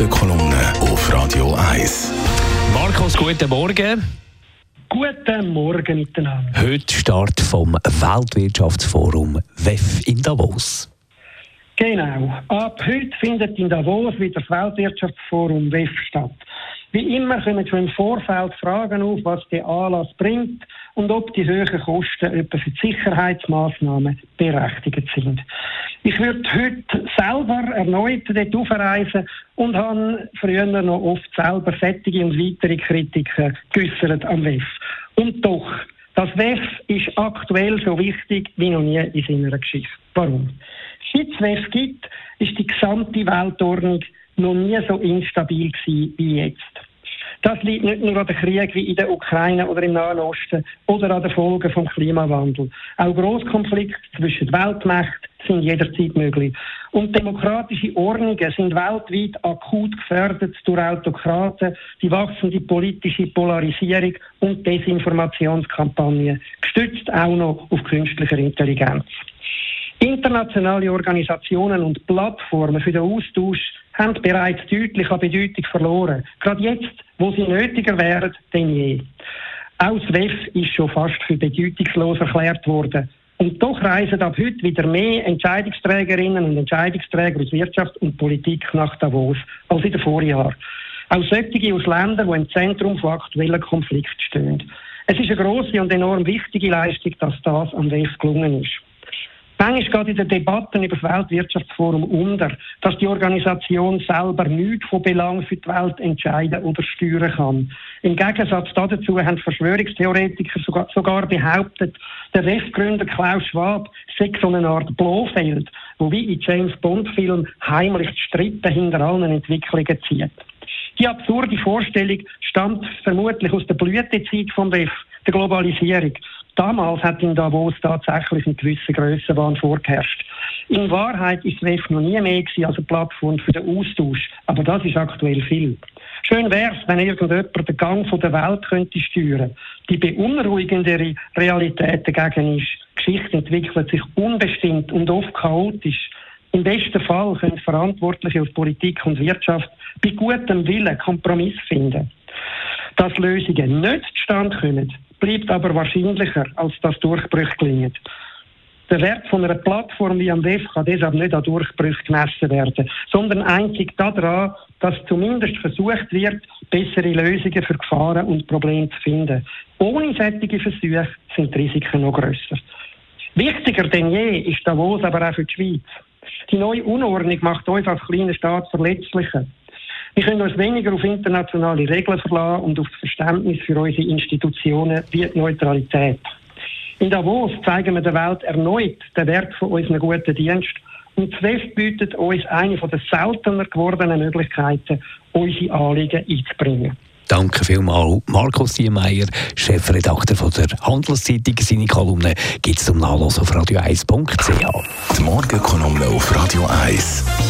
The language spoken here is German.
Morgenkolumne auf Radio 1. Markus, guten Morgen. Guten Morgen miteinander. Heute Start vom Weltwirtschaftsforum WEF in Davos. Genau. Ab heute findet in Davos wieder das Weltwirtschaftsforum WEF statt. Wie immer kommen schon im Vorfeld Fragen auf, was der Anlass bringt und ob die hohen Kosten etwa für die Sicherheitsmaßnahmen berechtigt sind. Ich würde heute selber erneut dort aufreisen und habe früher noch oft selber fettige und weitere Kritiken geäußert am WEF. Und doch, das WEF ist aktuell so wichtig wie noch nie in seiner Geschichte. Warum? Seit es WEF gibt, ist die gesamte Weltordnung noch nie so instabil gewesen wie jetzt. Das liegt nicht nur an den Krieg wie in der Ukraine oder im Nahen Osten oder an den Folgen vom Klimawandel. Auch Großkonflikte zwischen Weltmächten sind jederzeit möglich. Und demokratische Ordnungen sind weltweit akut gefährdet durch Autokraten, die wachsende politische Polarisierung und Desinformationskampagnen, gestützt auch noch auf künstlicher Intelligenz. Internationale Organisationen und Plattformen für den Austausch haben bereits deutlich an Bedeutung verloren. Gerade jetzt, wo sie nötiger wären denn je. Auch das WEF ist schon fast für bedeutungslos erklärt worden. Und doch reisen ab heute wieder mehr Entscheidungsträgerinnen und Entscheidungsträger aus Wirtschaft und Politik nach Davos als in den Vorjahren. Auch solche aus Ländern, die im Zentrum von aktuellen Konflikten stehen. Es ist eine grosse und enorm wichtige Leistung, dass das am WEF gelungen ist. Manchmal geht in den Debatten über das Weltwirtschaftsforum unter, dass die Organisation selber nichts von Belang für die Welt entscheiden oder steuern kann. Im Gegensatz dazu haben Verschwörungstheoretiker sogar, behauptet, der WEF-Gründer Klaus Schwab sei so eine Art Blofeld, wo wie in James Bond-Filmen heimlich die Strippen hinter allen Entwicklungen zieht. Die absurde Vorstellung stammt vermutlich aus der Blütezeit WEF, der Globalisierung. Damals hat in Davos tatsächlich ein gewisser Grössenwahn vorgeherrscht. In Wahrheit ist WEF noch nie mehr gewesen als eine Plattform für den Austausch. Aber das ist aktuell viel. Schön wäre es, wenn irgendjemand den Gang der Welt könnte steuern. Die beunruhigendere Realität dagegen ist, Geschichte entwickelt sich unbestimmt und oft chaotisch. Im besten Fall können Verantwortliche aus Politik und Wirtschaft bei gutem Willen Kompromiss finden. Dass Lösungen nicht zustande kommen, bleibt aber wahrscheinlicher, als dass Durchbrüche gelingen. Der Wert von einer Plattform wie am WEF kann deshalb nicht an Durchbrüchen gemessen werden, sondern einzig daran, dass zumindest versucht wird, bessere Lösungen für Gefahren und Probleme zu finden. Ohne solche Versuche sind die Risiken noch grösser. Wichtiger denn je ist Davos aber auch für die Schweiz. Die neue Unordnung macht uns als kleiner Staat verletzlicher. Wir können uns weniger auf internationale Regeln verlassen und auf das Verständnis für unsere Institutionen wie die Neutralität. In Davos zeigen wir der Welt erneut den Wert von unserem guten Dienst und ZWEF bietet uns eine von den seltener gewordenen Möglichkeiten, unsere Anliegen einzubringen. Danke vielmals, Markus Diemeyer, Chefredakteur von der Handelszeitung. Seine Kolumne gibt es zum Nachlesen auf radio1.ch. Die Morgenkolumne auf Radio 1.